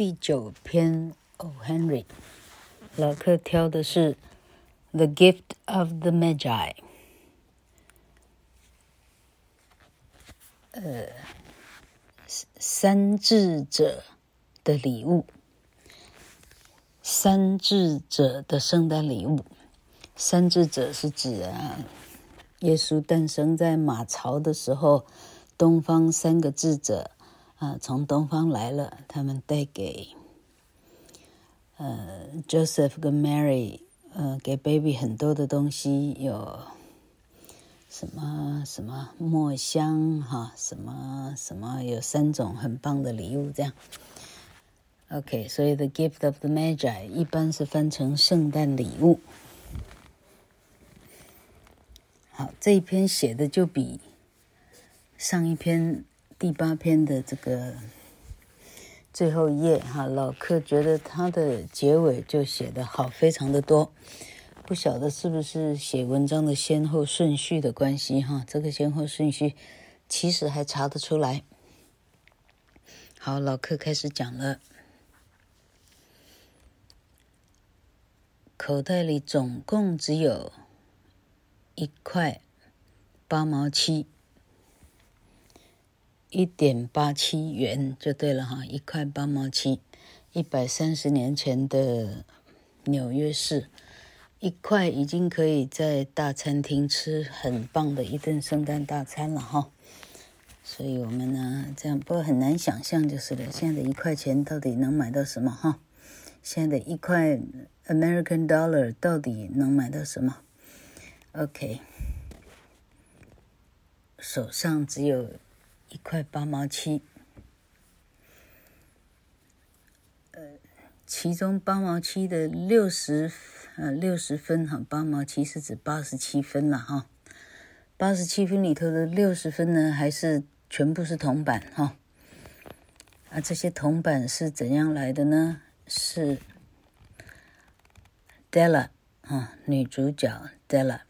第九篇，O. Henry，老克挑的是《The Gift of the Magi》。呃，三智者的礼物，三智者的圣诞礼物。三智者是指啊，耶稣诞生在马槽的时候，东方三个智者。啊，从东方来了，他们带给呃 Joseph 跟 Mary，呃，给 Baby 很多的东西，有什么什么墨香哈，什么什么，有三种很棒的礼物，这样。OK，所以 The Gift of the Magi 一般是翻成圣诞礼物。好，这一篇写的就比上一篇。第八篇的这个最后一页哈，老客觉得他的结尾就写的好，非常的多。不晓得是不是写文章的先后顺序的关系哈？这个先后顺序其实还查得出来。好，老客开始讲了。口袋里总共只有一块八毛七。一点八七元就对了哈，一块八毛七，一百三十年前的纽约市，一块已经可以在大餐厅吃很棒的一顿圣诞大餐了哈。所以我们呢，这样不过很难想象就是了，现在的一块钱到底能买到什么哈？现在的一块 American Dollar 到底能买到什么？OK，手上只有。一块八毛七，呃，其中八毛七的六十，呃，六十分哈，八毛七是指八十七分了哈，八十七分里头的六十分呢，还是全部是铜板哈，啊，这些铜板是怎样来的呢？是 Della 啊，女主角 Della。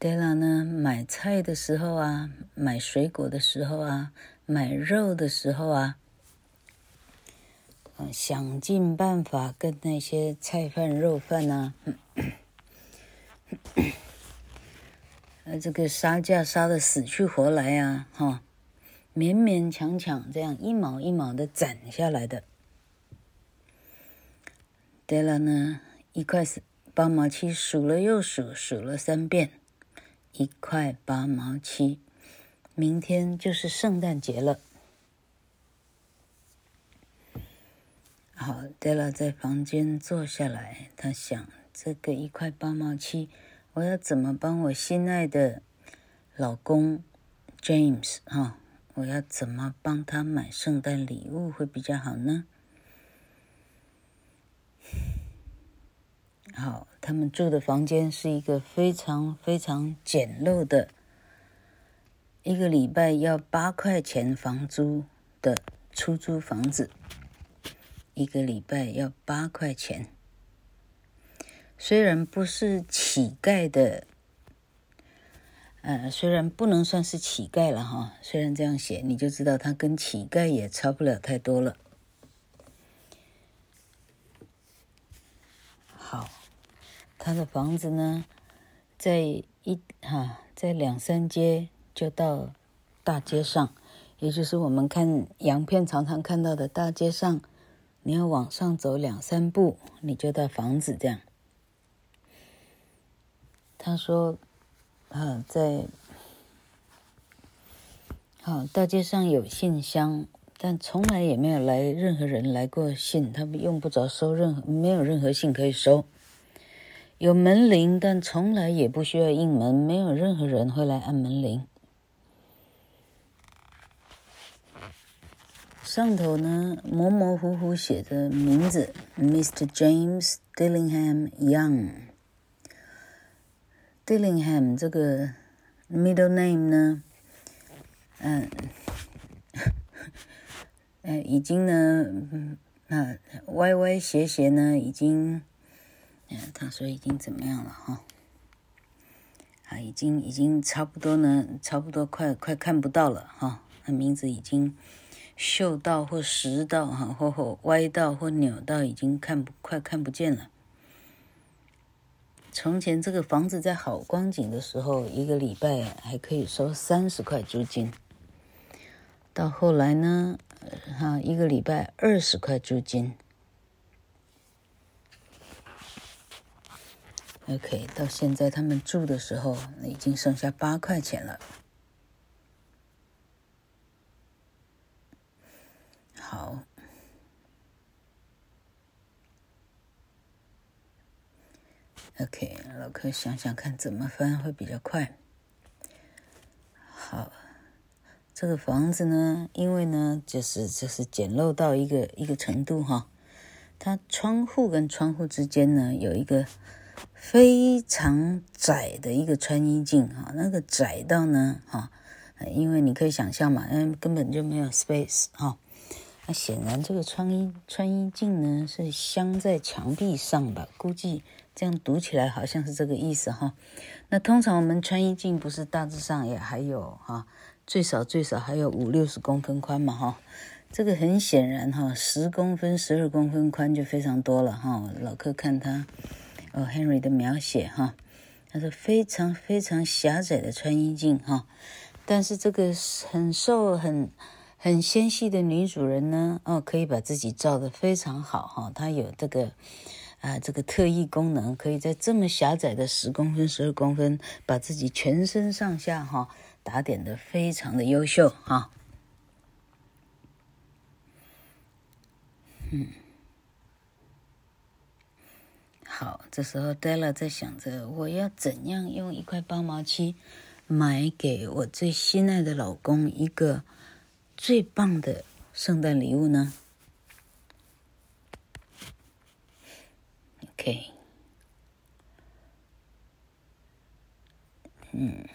黛拉呢，买菜的时候啊，买水果的时候啊，买肉的时候啊，嗯，想尽办法跟那些菜贩、肉贩啊，呃，这个杀价杀的死去活来啊，哈，勉勉强强这样一毛一毛的攒下来的。黛拉呢，一块八毛七，数了又数，数了三遍。一块八毛七，明天就是圣诞节了。好，黛拉在房间坐下来，她想：这个一块八毛七，我要怎么帮我心爱的老公 James 哈？我要怎么帮他买圣诞礼物会比较好呢？好，他们住的房间是一个非常非常简陋的，一个礼拜要八块钱房租的出租房子。一个礼拜要八块钱，虽然不是乞丐的，呃，虽然不能算是乞丐了哈，虽然这样写，你就知道他跟乞丐也差不了太多了。他的房子呢，在一哈，在两三街就到大街上，也就是我们看洋片常常看到的大街上，你要往上走两三步，你就到房子这样。他说，啊，在，好，大街上有信箱，但从来也没有来任何人来过信，他们用不着收任何，没有任何信可以收。有门铃，但从来也不需要应门，没有任何人会来按门铃。上头呢，模模糊糊写着名字：Mr. James Dillingham Young。Dillingham 这个 middle name 呢，嗯，呃，已经呢，嗯，啊，歪歪斜斜呢，已经。他说已经怎么样了哈？啊，已经已经差不多呢，差不多快快看不到了哈。他名字已经锈到或蚀到哈，或或歪到或扭到，已经看不快看不见了。从前这个房子在好光景的时候，一个礼拜还可以收三十块租金。到后来呢，哈，一个礼拜二十块租金。OK，到现在他们住的时候，已经剩下八块钱了。好。OK，老柯想想看怎么翻会比较快。好，这个房子呢，因为呢，就是就是简陋到一个一个程度哈，它窗户跟窗户之间呢有一个非常窄的一个穿衣镜哈，那个窄到呢哈，因为你可以想象嘛，因为根本就没有 space 哈，那显然这个穿衣穿衣镜呢是镶在墙壁上吧，估计。这样读起来好像是这个意思哈。那通常我们穿衣镜不是大致上也还有哈，最少最少还有五六十公分宽嘛哈。这个很显然哈，十公分、十二公分宽就非常多了哈。老柯看他哦，Henry 的描写哈，他说非常非常狭窄的穿衣镜哈。但是这个很瘦很很纤细的女主人呢，哦，可以把自己照得非常好哈。她有这个。啊，这个特异功能可以在这么狭窄的十公分、十二公分，把自己全身上下哈打点得非常的优秀哈。嗯，好，这时候 Della 在想着，我要怎样用一块八毛七买给我最心爱的老公一个最棒的圣诞礼物呢？OK，嗯，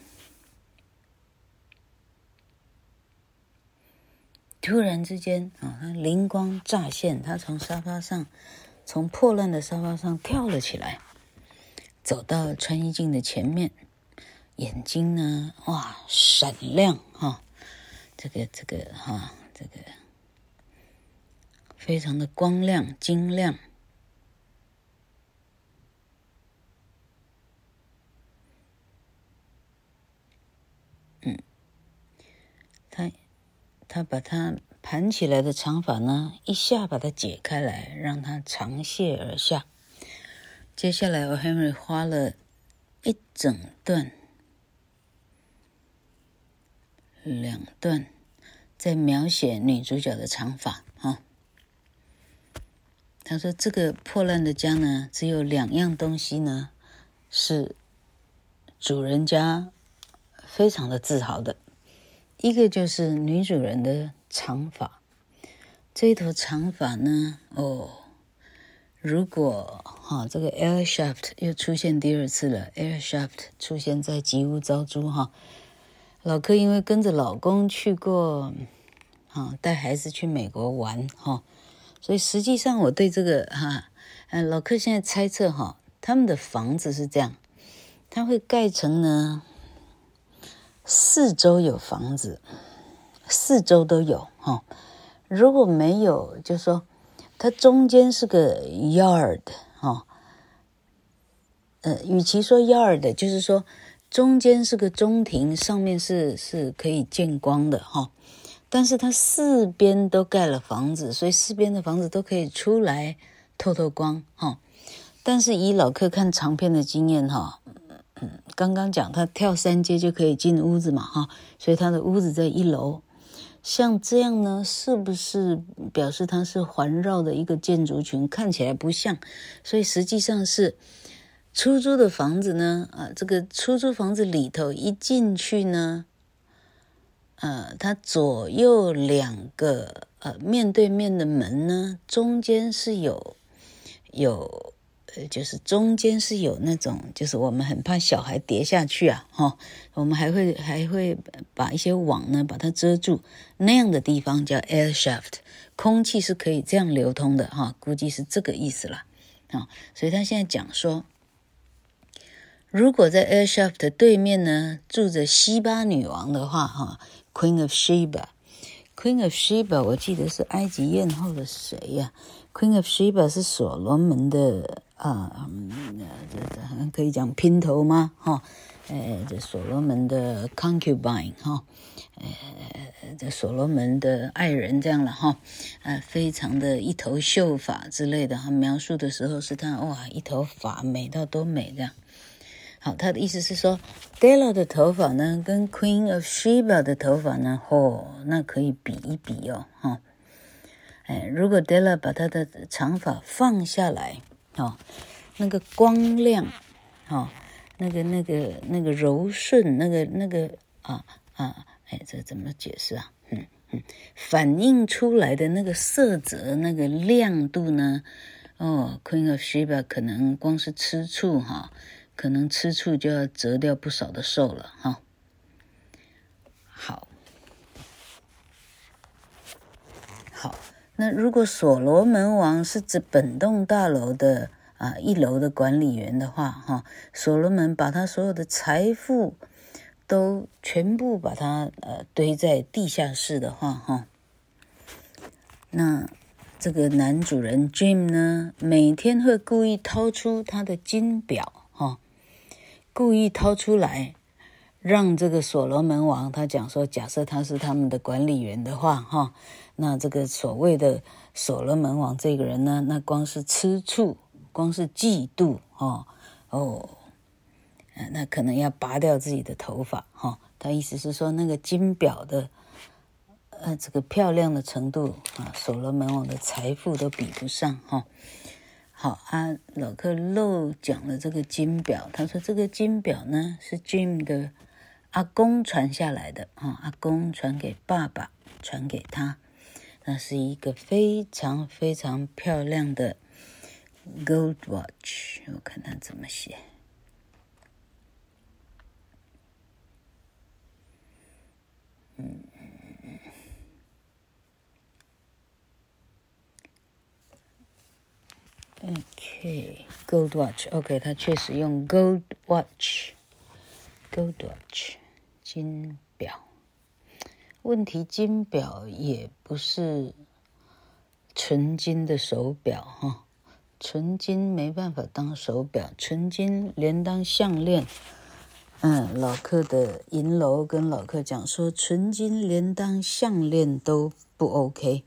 突然之间啊，他灵光乍现，他从沙发上，从破烂的沙发上跳了起来，走到穿衣镜的前面，眼睛呢，哇，闪亮哈，这个这个哈，这个非常的光亮晶亮。嗯他，他把他盘起来的长发呢，一下把它解开来，让它长泻而下。接下来，我 Henry 花了一整段、两段，在描写女主角的长发。啊，他说：“这个破烂的家呢，只有两样东西呢，是主人家非常的自豪的。”一个就是女主人的长发，这一头长发呢，哦，如果哈、这个 air shaft 又出现第二次了，air shaft 出现在吉屋招租哈。老柯因为跟着老公去过，啊，带孩子去美国玩哈，所以实际上我对这个哈，嗯，老柯现在猜测哈，他们的房子是这样，他会盖成呢。四周有房子，四周都有哈。如果没有，就说它中间是个 yard 哈。呃，与其说 yard，就是说中间是个中庭，上面是是可以见光的哈。但是它四边都盖了房子，所以四边的房子都可以出来透透光哈。但是以老客看长片的经验哈。刚刚讲他跳三阶就可以进屋子嘛，哈，所以他的屋子在一楼。像这样呢，是不是表示它是环绕的一个建筑群？看起来不像，所以实际上是出租的房子呢。啊，这个出租房子里头一进去呢，呃，它左右两个呃面对面的门呢，中间是有有。呃，就是中间是有那种，就是我们很怕小孩跌下去啊，哈，我们还会还会把一些网呢把它遮住，那样的地方叫 air shaft，空气是可以这样流通的，哈，估计是这个意思了，啊，所以他现在讲说，如果在 air shaft 的对面呢住着西巴女王的话，哈，Queen of Sheba，Queen Queen of Sheba，我记得是埃及艳后的谁呀、？Queen of Sheba 是所罗门的啊，这这可以讲姘头吗？哈，呃，这所罗门的 concubine 哈，呃，这所罗门的爱人这样了哈，呃，非常的一头秀发之类的哈，描述的时候是他哇，一头发美到多美这样。好，他的意思是说，Della 的头发呢，跟 Queen of Sheba 的头发呢，哦，那可以比一比哦，哈、哦，哎，如果 Della 把她的长发放下来，哦，那个光亮，哦，那个那个那个柔顺，那个那个啊啊，哎，这怎么解释啊？嗯嗯，反映出来的那个色泽，那个亮度呢？哦，Queen of Sheba 可能光是吃醋哈。可能吃醋就要折掉不少的寿了哈。好，好，那如果所罗门王是指本栋大楼的啊一楼的管理员的话哈，所罗门把他所有的财富都全部把它呃堆在地下室的话哈，那这个男主人 Jim 呢，每天会故意掏出他的金表。哈故意掏出来，让这个所罗门王他讲说，假设他是他们的管理员的话，哈，那这个所谓的所罗门王这个人呢，那光是吃醋，光是嫉妒，哦哦，那可能要拔掉自己的头发，哈。他意思是说，那个金表的，呃，这个漂亮的程度啊，所罗门王的财富都比不上，哈。好啊，老克漏讲了这个金表。他说这个金表呢是 Jim 的阿公传下来的啊，阿公传给爸爸，传给他，那是一个非常非常漂亮的 Gold Watch。我看它怎么写。嗯。OK，Gold Watch，OK，它确实用 Gold Watch，Gold Watch，金。问题金表也不是纯金的手表哈，纯金没办法当手表，纯金连当项链。嗯，老克的银楼跟老克讲说，纯金连当项链都不 OK。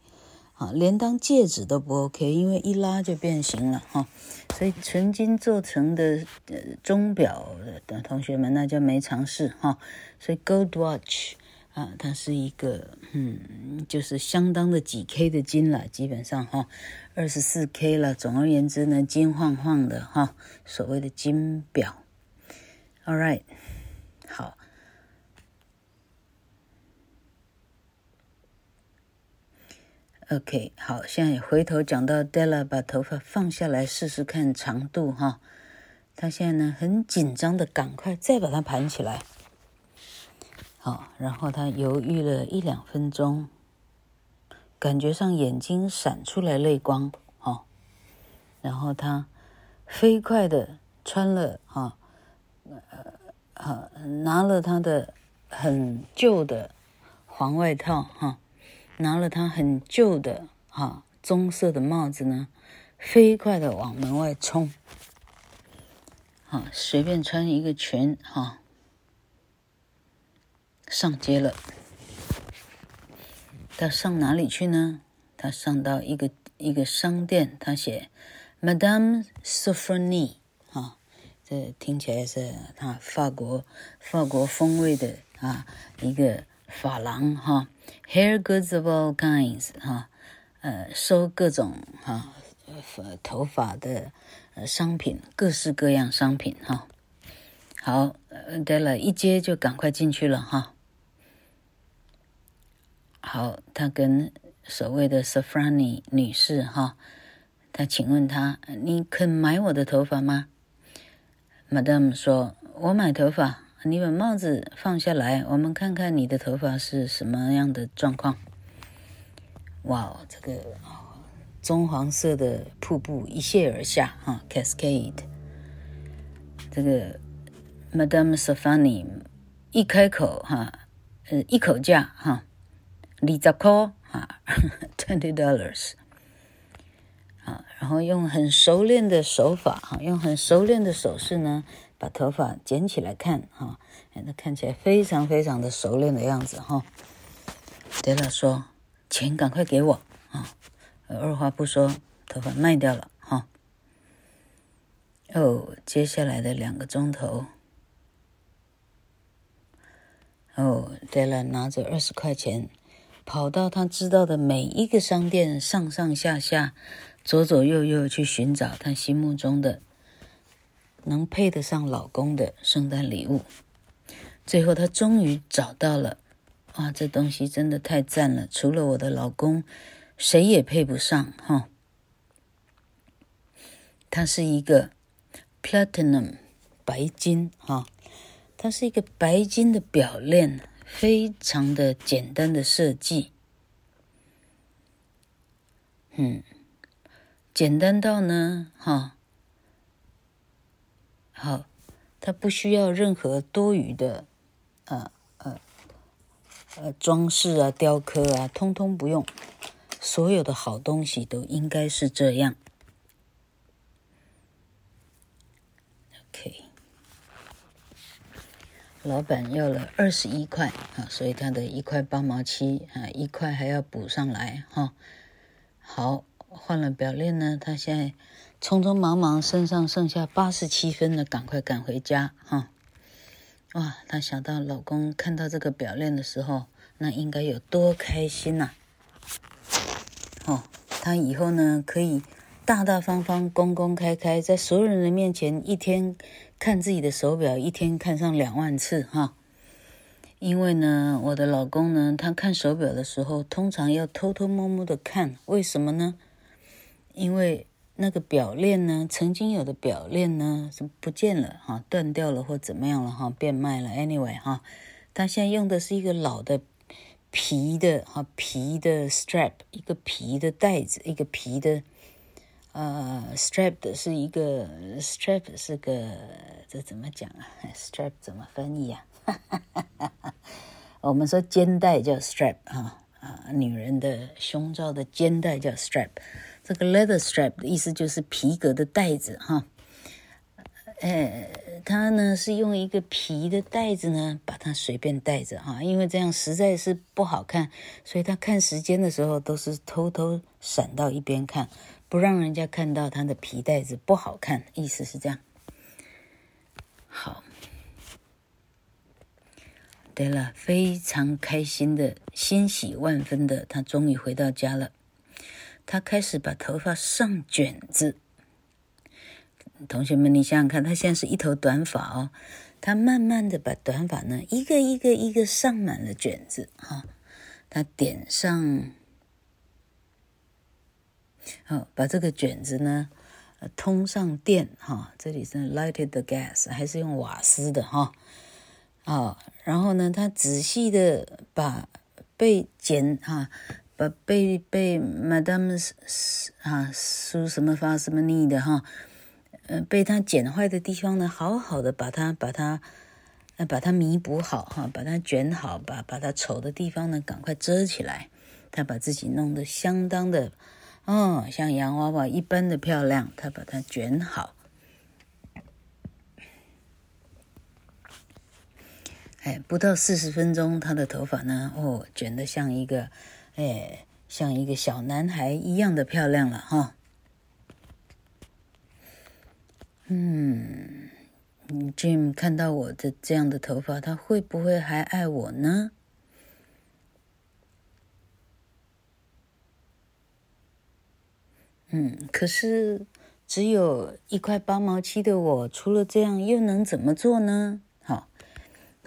啊，连当戒指都不 OK，因为一拉就变形了哈。所以纯金做成的呃钟表的同学们，那就没尝试哈。所以 Gold Watch 啊，它是一个嗯，就是相当的几 K 的金了，基本上哈，二十四 K 了。总而言之呢，金晃晃的哈，所谓的金表。All right，好。OK，好，现在回头讲到 Della 把头发放下来试试看长度哈，他现在呢很紧张的赶快再把它盘起来，好，然后他犹豫了一两分钟，感觉上眼睛闪出来泪光，哈，然后他飞快的穿了哈，呃，拿了他的很旧的黄外套哈。拿了他很旧的哈棕色的帽子呢，飞快的往门外冲。好，随便穿一个裙哈，上街了。他上哪里去呢？他上到一个一个商店，他写 Madame Sofronie 哈，这听起来是他法国法国风味的啊一个发廊哈。Hair goods of all kinds，哈，呃，收各种哈，呃，头发的呃商品，各式各样商品哈。好，对了，一接就赶快进去了哈。好，他跟所谓的 Sofrani 女士哈，他请问他，你肯买我的头发吗？Madame 说，我买头发。你把帽子放下来，我们看看你的头发是什么样的状况。哇，这个棕黄色的瀑布一泻而下，哈，cascade。这个 Madame Sofronie 一开口，哈，呃，一口价，哈，二十块啊，twenty dollars。啊，然后用很熟练的手法，哈，用很熟练的手势呢，把头发剪起来看，哈，那看起来非常非常的熟练的样子，哈。对了，说钱赶快给我，啊，二话不说，头发卖掉了，哈。哦，接下来的两个钟头，哦，对了，拿着二十块钱，跑到他知道的每一个商店，上上下下。左左右右去寻找他心目中的能配得上老公的圣诞礼物，最后他终于找到了。哇，这东西真的太赞了！除了我的老公，谁也配不上哈。它是一个 platinum 白金哈，它是一个白金的表链，非常的简单的设计，嗯。简单到呢，哈，好，它不需要任何多余的，呃呃呃装饰啊、雕刻啊，通通不用。所有的好东西都应该是这样。OK，老板要了二十一块啊，所以他的一块八毛七啊，一块还要补上来哈。好。换了表链呢，他现在匆匆忙忙，身上剩下八十七分了，赶快赶回家哈！哇，他想到老公看到这个表链的时候，那应该有多开心呐、哦，他以后呢可以大大方方、公公开开，在所有人的面前，一天看自己的手表，一天看上两万次哈！因为呢，我的老公呢，他看手表的时候，通常要偷偷摸摸的看，为什么呢？因为那个表链呢，曾经有的表链呢是不见了哈，断掉了或怎么样了哈，变卖了。Anyway 哈，他现在用的是一个老的皮的哈皮的 strap，一个皮的带子，一个皮的呃 strap 的是一个 strap 是个这怎么讲啊？strap 怎么翻译啊？我们说肩带叫 strap 哈啊，女人的胸罩的肩带叫 strap。这个 leather strap 的意思就是皮革的带子哈，呃，它呢是用一个皮的带子呢把它随便带着哈，因为这样实在是不好看，所以他看时间的时候都是偷偷闪到一边看，不让人家看到他的皮带子不好看，意思是这样。好，对了，非常开心的，欣喜万分的，他终于回到家了。他开始把头发上卷子，同学们，你想想看，他现在是一头短发哦，他慢慢的把短发呢，一个一个一个上满了卷子哈，他点上，好，把这个卷子呢，通上电哈，这里是 lighted gas，还是用瓦斯的哈，啊，然后呢，他仔细的把被剪哈。把被被 Madame 啊梳什么发什么腻的哈，呃，被他剪坏的地方呢，好好的把它把它呃把它弥补好哈，把它卷好，把把它丑的地方呢赶快遮起来。他把自己弄得相当的哦，像洋娃娃一般的漂亮。他把它卷好，哎，不到四十分钟，他的头发呢，哦，卷得像一个。哎，像一个小男孩一样的漂亮了哈。嗯，Jim 看到我的这样的头发，他会不会还爱我呢？嗯，可是只有一块八毛七的我，除了这样又能怎么做呢？好，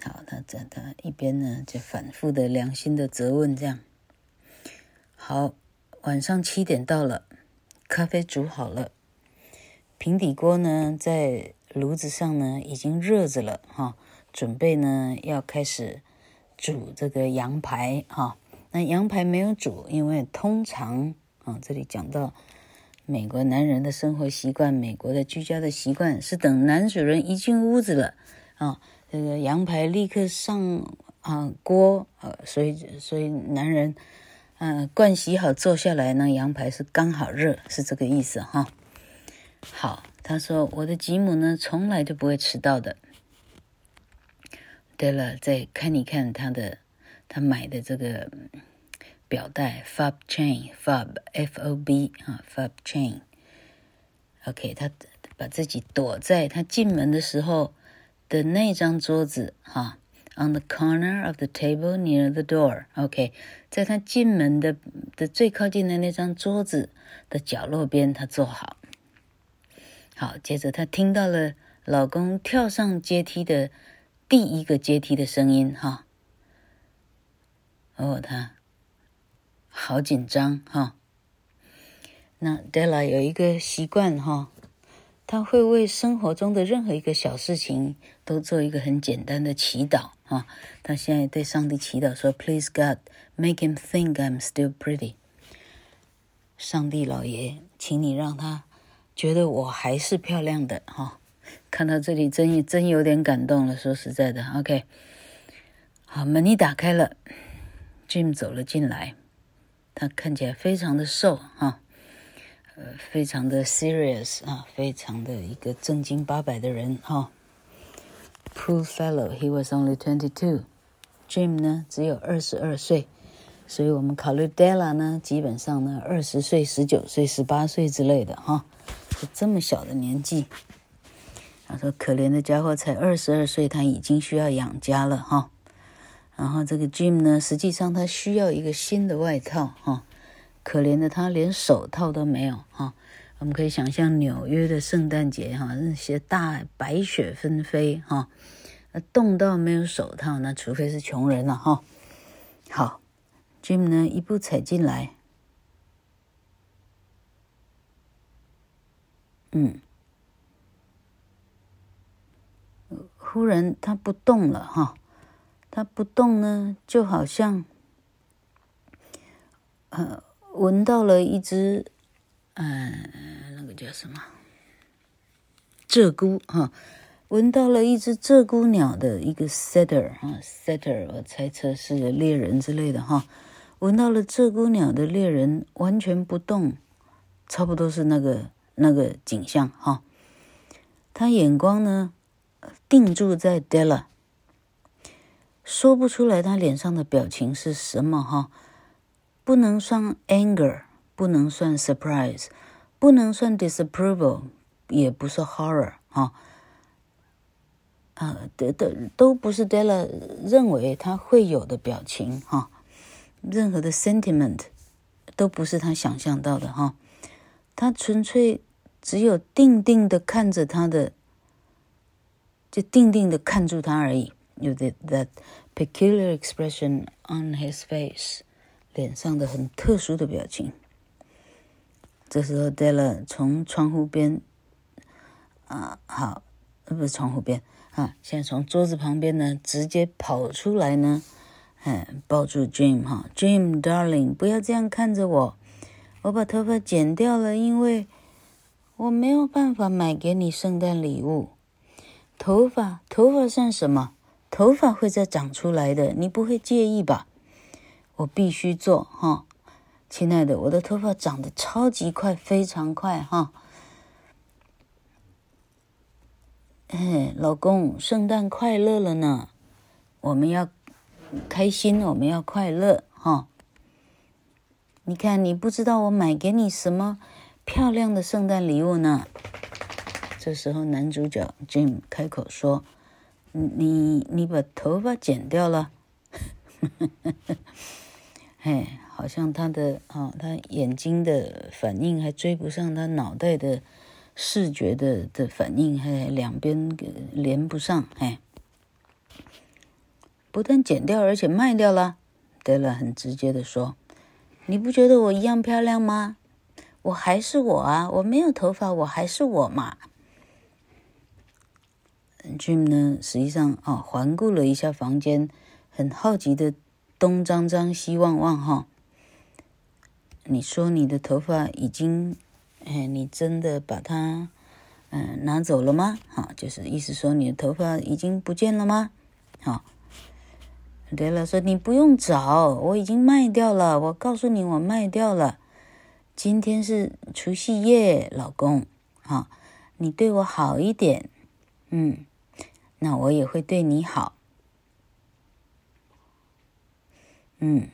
好，他这他一边呢就反复的良心的责问这样。好，晚上七点到了，咖啡煮好了，平底锅呢在炉子上呢已经热着了哈，准备呢要开始煮这个羊排哈。那羊排没有煮，因为通常啊这里讲到美国男人的生活习惯，美国的居家的习惯是等男主人一进屋子了啊，这个羊排立刻上啊锅，呃，所以所以男人，嗯、呃，盥洗好坐下来呢，羊排是刚好热，是这个意思哈。好，他说我的吉姆呢，从来都不会迟到的。对了，再看一看他的，他买的这个表带，fob chain，fob，f o b 啊，fob chain。OK，他把自己躲在他进门的时候的那张桌子哈，on the corner of the table near the door。OK，在他进门的的最靠近的那张桌子的角落边，他坐好。好，接着他听到了老公跳上阶梯的。第一个阶梯的声音，哈，哦，他好紧张，哈。那 Della 有一个习惯，哈，他会为生活中的任何一个小事情都做一个很简单的祈祷，哈。他现在对上帝祈祷说：“Please God, make him think I'm still pretty。”上帝老爷，请你让他觉得我还是漂亮的，哈。看到这里真真有点感动了，说实在的，OK，好，门一打开了，Jim 走了进来，他看起来非常的瘦哈，呃，非常的 serious 啊，非常的一个正经八百的人哈。Poor fellow, he was only twenty-two. Jim 呢只有二十二岁，所以我们考虑 Della 呢，基本上呢二十岁、十九岁、十八岁之类的哈，就这么小的年纪。他说：“可怜的家伙，才二十二岁，他已经需要养家了哈。然后这个 Jim 呢，实际上他需要一个新的外套哈。可怜的他连手套都没有哈。我们可以想象纽约的圣诞节哈，那些大白雪纷飞哈，冻到没有手套，那除非是穷人了哈。好，Jim 呢一步踩进来，嗯。”忽然，他不动了哈，他不动呢，就好像，呃，闻到了一只，嗯、呃，那个叫什么？鹧鸪哈，闻到了一只鹧鸪鸟的一个 setter 哈，setter，我猜测是猎人之类的哈，闻到了鹧鸪鸟的猎人完全不动，差不多是那个那个景象哈，他眼光呢？定住在 Della，说不出来他脸上的表情是什么哈，不能算 anger，不能算 surprise，不能算 disapproval，也不是 horror 哈，啊，都都都不是 Della 认为他会有的表情哈，任何的 sentiment 都不是他想象到的哈，他纯粹只有定定的看着他的。就定定的看住他而已，有 that that peculiar expression on his face，脸上的很特殊的表情。这时候，Della 从窗户边，啊，好，不是窗户边啊，现在从桌子旁边呢，直接跑出来呢，嗯，抱住 Jim 哈，Jim darling，不要这样看着我，我把头发剪掉了，因为我没有办法买给你圣诞礼物。头发，头发算什么？头发会再长出来的，你不会介意吧？我必须做哈，亲爱的，我的头发长得超级快，非常快哈。哎，老公，圣诞快乐了呢，我们要开心，我们要快乐哈。你看，你不知道我买给你什么漂亮的圣诞礼物呢？这时候，男主角 Jim 开口说：“你你把头发剪掉了。”哎，好像他的啊、哦，他眼睛的反应还追不上他脑袋的视觉的的反应，还两边连不上。哎，不但剪掉，而且卖掉了。德拉很直接的说：“你不觉得我一样漂亮吗？我还是我啊，我没有头发，我还是我嘛。” Jim 呢，实际上啊，环顾了一下房间，很好奇的东张张西望望哈。你说你的头发已经，哎，你真的把它嗯、拿走了吗？哈，就是意思说你的头发已经不见了吗？好，，Dee 说：“你不用找，我已经卖掉了。我告诉你，我卖掉了。今天是除夕夜，老公，好，你对我好一点，嗯，那我也会对你好，嗯。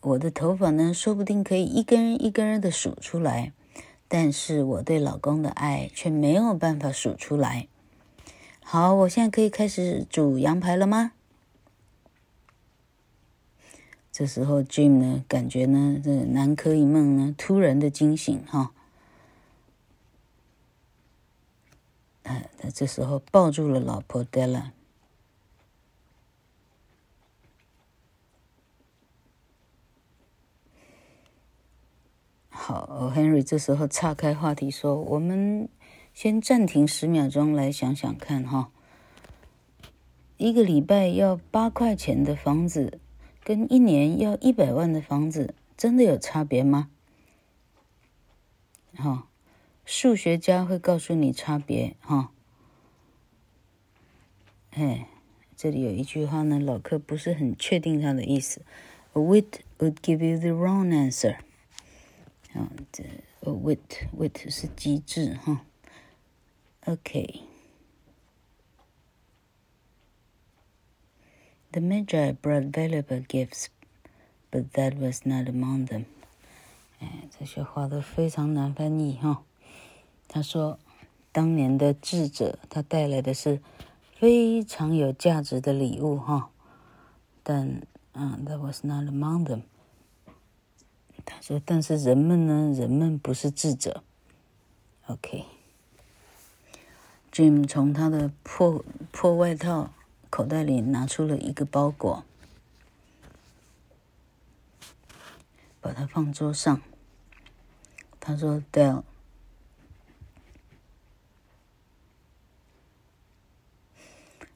我的头发呢，说不定可以一根一根的数出来，但是我对老公的爱却没有办法数出来。”好，我现在可以开始煮羊排了吗？这时候，Jim 呢，感觉呢，这南柯一梦呢，突然的惊醒哈。啊，他这时候抱住了老婆 Della。好，Henry 这时候岔开话题说：“我们。”先暂停十秒钟，来想想看哈。一个礼拜要八块钱的房子，跟一年要一百万的房子，真的有差别吗？哈，数学家会告诉你差别哈。哎，这里有一句话呢，老柯不是很确定它的意思。A wit would give you the wrong answer。啊，这 a wit wit 是机智哈。Okay. The Magi brought valuable gifts, but that was not among them. 哎，这些话都非常难翻译哈。 他说，当年的智者他带来的是非常有价值的礼物哈，但啊，that was not among them。他说，但是人们呢，人们不是智者。OK。Jim 从他的破破外套口袋里拿出了一个包裹，把它放桌上。他说：“Dell，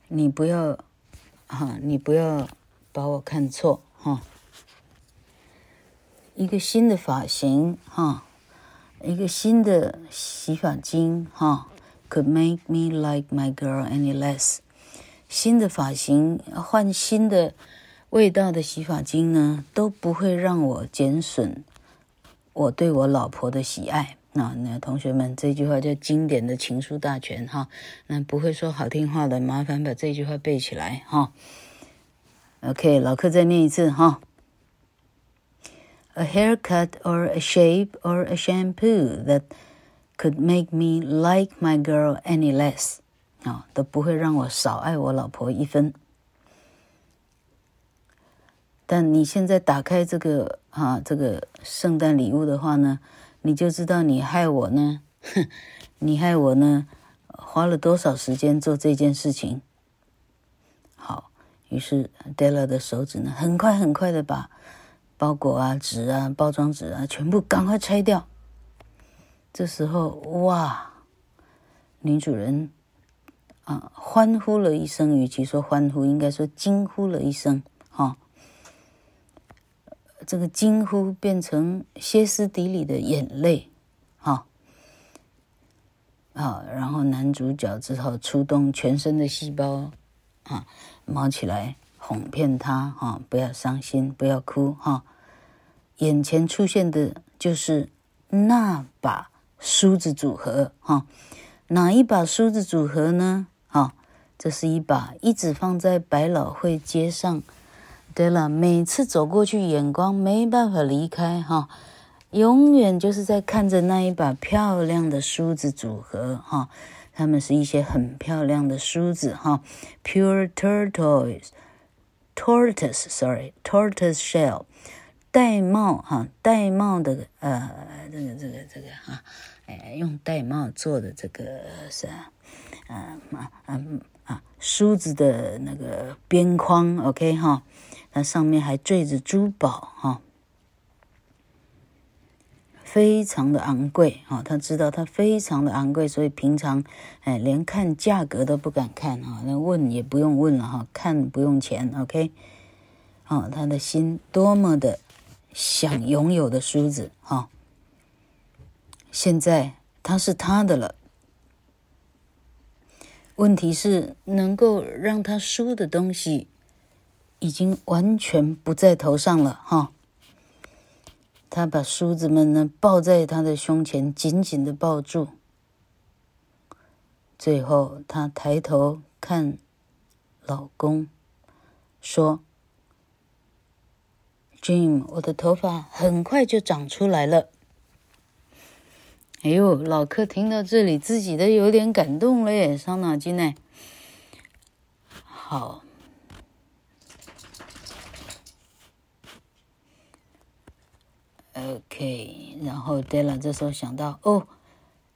你不要，哈，你不要把我看错，哈。一个新的发型，哈，一个新的洗发精，哈。” Could make me like my girl any less。新的发型换新的味道的洗发精呢，都不会让我减损我对我老婆的喜爱。那那同学们，这句话叫经典的情书大全哈。那不会说好听话的，麻烦把这句话背起来哈。OK，老客再念一次哈。A haircut or a shape or a shampoo that Could make me like my girl any less，啊，都不会让我少爱我老婆一分。但你现在打开这个啊，这个圣诞礼物的话呢，你就知道你害我呢，哼，你害我呢，花了多少时间做这件事情。好，于是 Della 的手指呢，很快很快的把包裹啊、纸啊、包装纸啊，全部赶快拆掉。这时候，哇！女主人啊，欢呼了一声，与其说欢呼，应该说惊呼了一声。这个惊呼变成歇斯底里的眼泪。哈、啊，然后男主角只好出动全身的细胞，啊，毛起来哄骗他，哈、不要伤心，不要哭，哈、眼前出现的就是那把。梳子组合，哈，哪一把梳子组合呢？啊，这是一把一直放在百老汇街上，对了，每次走过去，眼光没办法离开，哈，永远就是在看着那一把漂亮的梳子组合，哈，它们是一些很漂亮的梳子，哈，Pure tortoise，tortoise，sorry，tortoise shell。玳瑁哈，玳瑁的呃，这个这个这个哈，哎，用玳瑁做的这个是啊，啊啊啊，梳子的那个边框，OK 哈，它上面还缀着珠宝哈，非常的昂贵哈，他知道它非常的昂贵，所以平常哎连看价格都不敢看哈，那问也不用问了哈，看不用钱，OK，好，他的心多么的。想拥有的梳子，哈，现在它是他的了。问题是能够让他输的东西已经完全不在头上了哈。他把梳子们呢抱在他的胸前，紧紧的抱住。最后，他抬头看老公，说：“Jim，我的头发很快就长出来了。”哎呦，老克听到这里，自己都有点感动了耶，伤脑筋呢。好，OK，然后 Della 这时候想到，哦，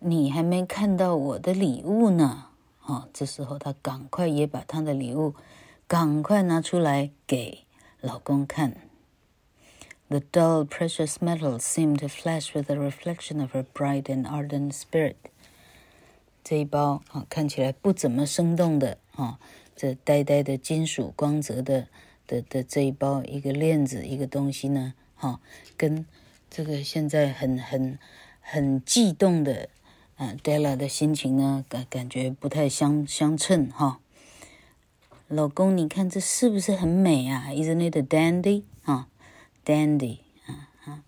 你还没看到我的礼物呢。哦，这时候她赶快也把她的礼物赶快拿出来给老公看。The dull, precious metal seemed to flash with the reflection of her bright and ardent spirit. 这一包啊，看起来不怎么生动的啊，这呆呆的金属光泽的的的这一包一个链子一个东西呢，哈，跟这个现在很很很悸动的啊，Della 的心情呢，感感觉不太相相称哈。老公，你看这是不是很美啊？Isn't it a dandy 啊？Dandy，啊啊，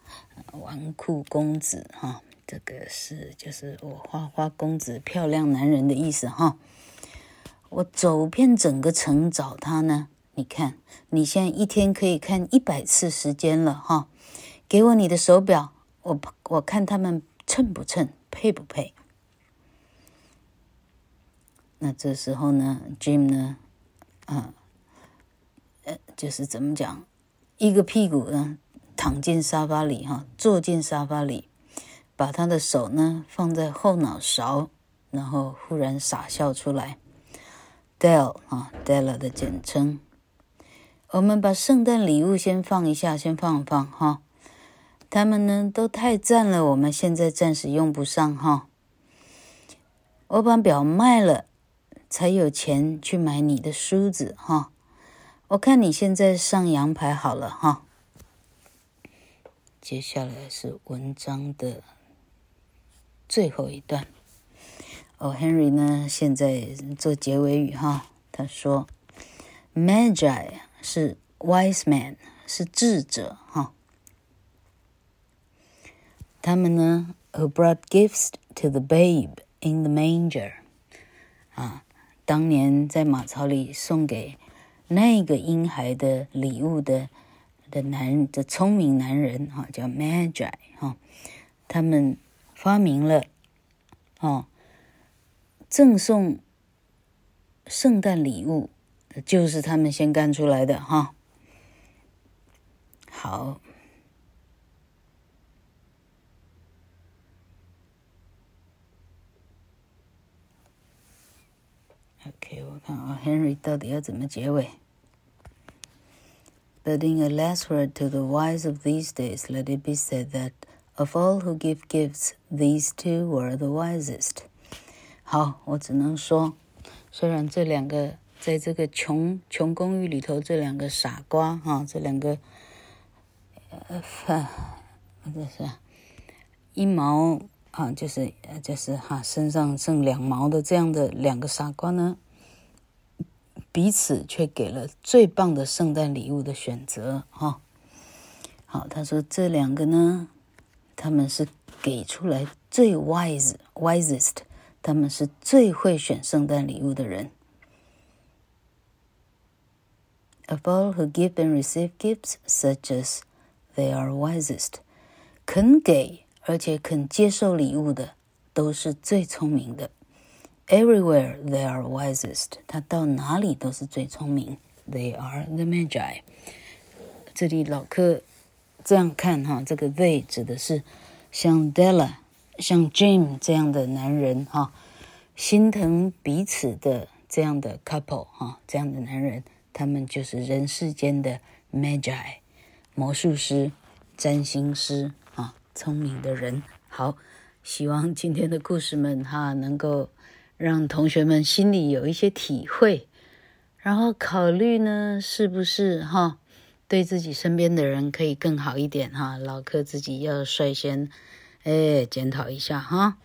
纨绔公子哈，这个是就是我花花公子漂亮男人的意思哈。我走遍整个城找他呢，你看你现在一天可以看一百次时间了哈。给我你的手表，我我看他们称不称，配不配？那这时候呢，Jim 呢，啊，呃，就是怎么讲？一个屁股呢，躺进沙发里哈，坐进沙发里，把他的手呢放在后脑勺，然后忽然傻笑出来。Dell 啊，Della 的简称。我们把圣诞礼物先放一下，先放放哈。他们呢都太赞了，我们现在暂时用不上哈。我把表卖了，才有钱去买你的梳子哈。我看你现在上羊排好了哈。接下来是文章的最后一段。哦，Henry 呢，现在做结尾语哈。他说：“Magi 是 wise man，是智者哈。他们呢，who brought gifts to the babe in the manger，啊，当年在马槽里送给。”那个婴孩的礼物的的男人的聪明男人哈，叫 Magi 哈，他们发明了哦，赠送圣诞礼物就是他们先干出来的哈。好，OK，我啊，Henry 到底要怎么结尾？But in a last word to the wise of these days, let it be said that of all who give gifts, these two were the wisest. 好，我只能说，虽然这两个在这个穷穷公寓里头，这两个傻瓜哈，这两个呃，这是一毛啊，就是就是哈，身上剩两毛的这样的两个傻瓜呢。彼此却给了最棒的圣诞礼物的选择，哈。好，他说这两个呢，他们是给出来最 wise wisest，他们是最会选圣诞礼物的人。Of all who give and receive gifts, such as they are wisest，肯给而且肯接受礼物的，都是最聪明的。Everywhere they are wisest，他到哪里都是最聪明。They are the Magi。这里老克这样看哈，这个 they 指的是像 Della、像 Jim 这样的男人哈，心疼彼此的这样的 couple 哈，这样的男人，他们就是人世间的 Magi，魔术师、占星师啊，聪明的人。好，希望今天的故事们哈能够。让同学们心里有一些体会，然后考虑呢，是不是哈，对自己身边的人可以更好一点哈。老柯自己要率先，哎，检讨一下哈。